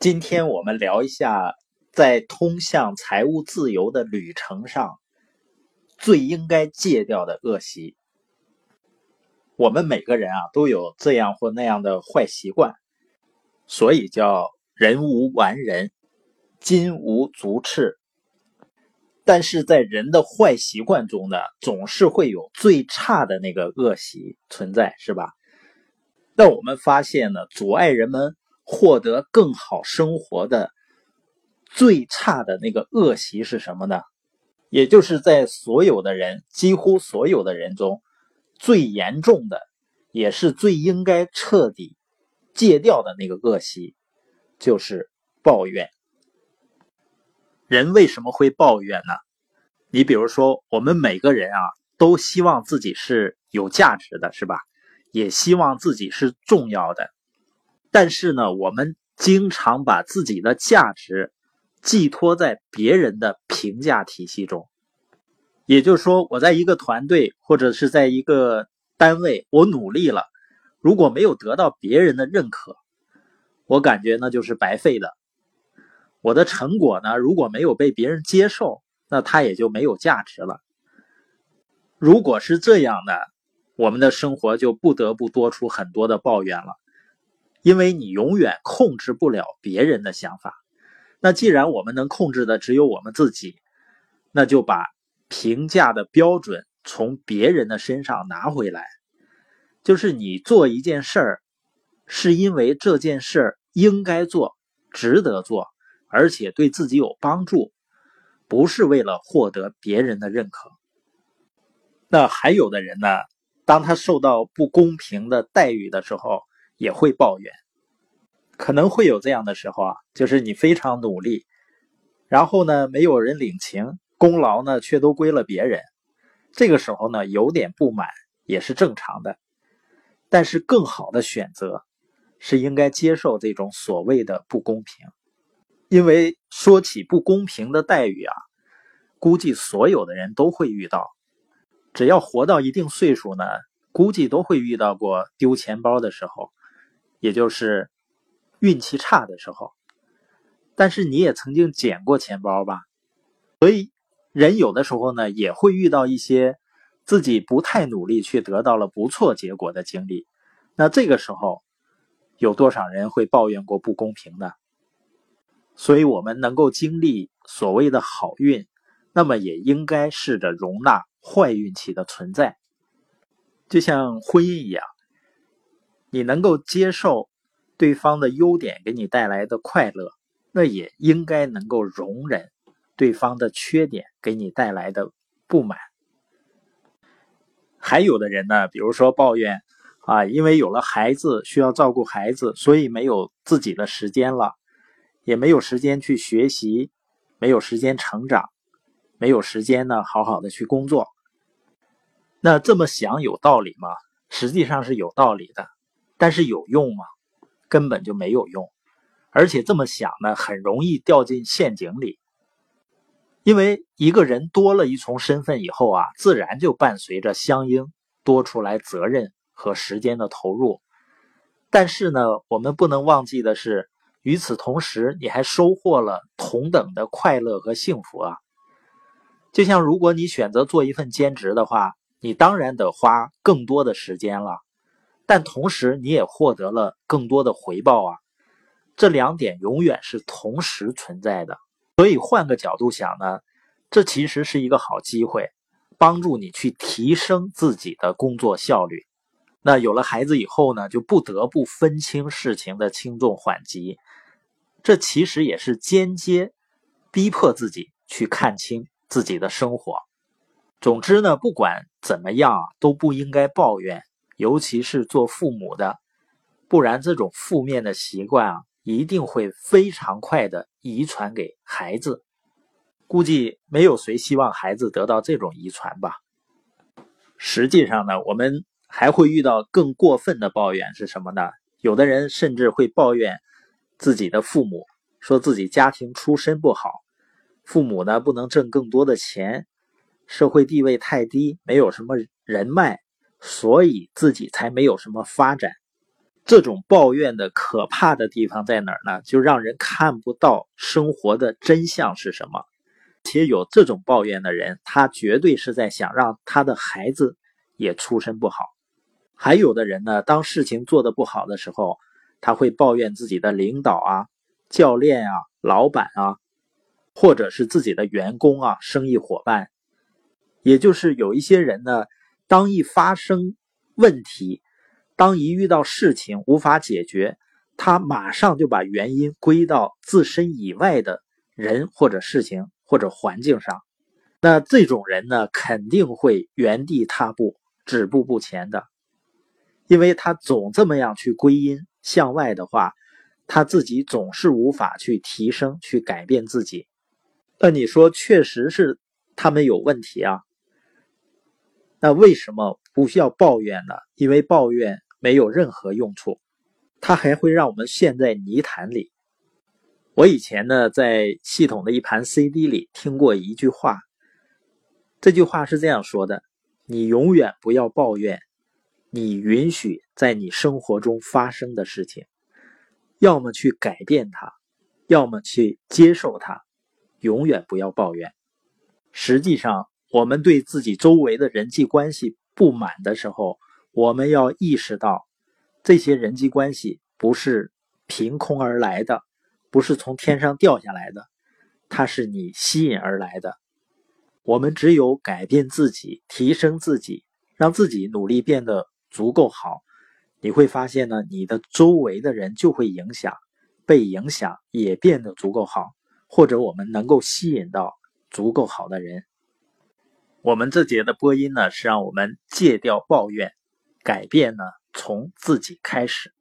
今天我们聊一下，在通向财务自由的旅程上，最应该戒掉的恶习。我们每个人啊，都有这样或那样的坏习惯，所以叫人无完人，金无足赤。但是在人的坏习惯中呢，总是会有最差的那个恶习存在，是吧？那我们发现呢，阻碍人们。获得更好生活的最差的那个恶习是什么呢？也就是在所有的人，几乎所有的人中，最严重的，也是最应该彻底戒掉的那个恶习，就是抱怨。人为什么会抱怨呢？你比如说，我们每个人啊，都希望自己是有价值的，是吧？也希望自己是重要的。但是呢，我们经常把自己的价值寄托在别人的评价体系中。也就是说，我在一个团队或者是在一个单位，我努力了，如果没有得到别人的认可，我感觉那就是白费的。我的成果呢，如果没有被别人接受，那它也就没有价值了。如果是这样的，我们的生活就不得不多出很多的抱怨了。因为你永远控制不了别人的想法，那既然我们能控制的只有我们自己，那就把评价的标准从别人的身上拿回来。就是你做一件事儿，是因为这件事儿应该做、值得做，而且对自己有帮助，不是为了获得别人的认可。那还有的人呢，当他受到不公平的待遇的时候，也会抱怨，可能会有这样的时候啊，就是你非常努力，然后呢，没有人领情，功劳呢却都归了别人，这个时候呢，有点不满也是正常的。但是更好的选择是应该接受这种所谓的不公平，因为说起不公平的待遇啊，估计所有的人都会遇到，只要活到一定岁数呢，估计都会遇到过丢钱包的时候。也就是运气差的时候，但是你也曾经捡过钱包吧？所以人有的时候呢，也会遇到一些自己不太努力却得到了不错结果的经历。那这个时候，有多少人会抱怨过不公平呢？所以，我们能够经历所谓的好运，那么也应该试着容纳坏运气的存在，就像婚姻一样。你能够接受对方的优点给你带来的快乐，那也应该能够容忍对方的缺点给你带来的不满。还有的人呢，比如说抱怨啊，因为有了孩子需要照顾孩子，所以没有自己的时间了，也没有时间去学习，没有时间成长，没有时间呢好好的去工作。那这么想有道理吗？实际上是有道理的。但是有用吗？根本就没有用，而且这么想呢，很容易掉进陷阱里。因为一个人多了一重身份以后啊，自然就伴随着相应多出来责任和时间的投入。但是呢，我们不能忘记的是，与此同时，你还收获了同等的快乐和幸福啊。就像如果你选择做一份兼职的话，你当然得花更多的时间了。但同时，你也获得了更多的回报啊！这两点永远是同时存在的。所以换个角度想呢，这其实是一个好机会，帮助你去提升自己的工作效率。那有了孩子以后呢，就不得不分清事情的轻重缓急，这其实也是间接逼迫自己去看清自己的生活。总之呢，不管怎么样，都不应该抱怨。尤其是做父母的，不然这种负面的习惯啊，一定会非常快的遗传给孩子。估计没有谁希望孩子得到这种遗传吧。实际上呢，我们还会遇到更过分的抱怨是什么呢？有的人甚至会抱怨自己的父母，说自己家庭出身不好，父母呢不能挣更多的钱，社会地位太低，没有什么人脉。所以自己才没有什么发展，这种抱怨的可怕的地方在哪儿呢？就让人看不到生活的真相是什么。且有这种抱怨的人，他绝对是在想让他的孩子也出身不好。还有的人呢，当事情做得不好的时候，他会抱怨自己的领导啊、教练啊、老板啊，或者是自己的员工啊、生意伙伴。也就是有一些人呢，当一发生问题，当一遇到事情无法解决，他马上就把原因归到自身以外的人或者事情。或者环境上，那这种人呢，肯定会原地踏步、止步不前的，因为他总这么样去归因向外的话，他自己总是无法去提升、去改变自己。那你说，确实是他们有问题啊？那为什么不需要抱怨呢？因为抱怨没有任何用处，它还会让我们陷在泥潭里。我以前呢，在系统的一盘 CD 里听过一句话，这句话是这样说的：“你永远不要抱怨，你允许在你生活中发生的事情，要么去改变它，要么去接受它，永远不要抱怨。”实际上，我们对自己周围的人际关系不满的时候，我们要意识到，这些人际关系不是凭空而来的。不是从天上掉下来的，它是你吸引而来的。我们只有改变自己，提升自己，让自己努力变得足够好，你会发现呢，你的周围的人就会影响，被影响也变得足够好，或者我们能够吸引到足够好的人。我们这节的播音呢，是让我们戒掉抱怨，改变呢从自己开始。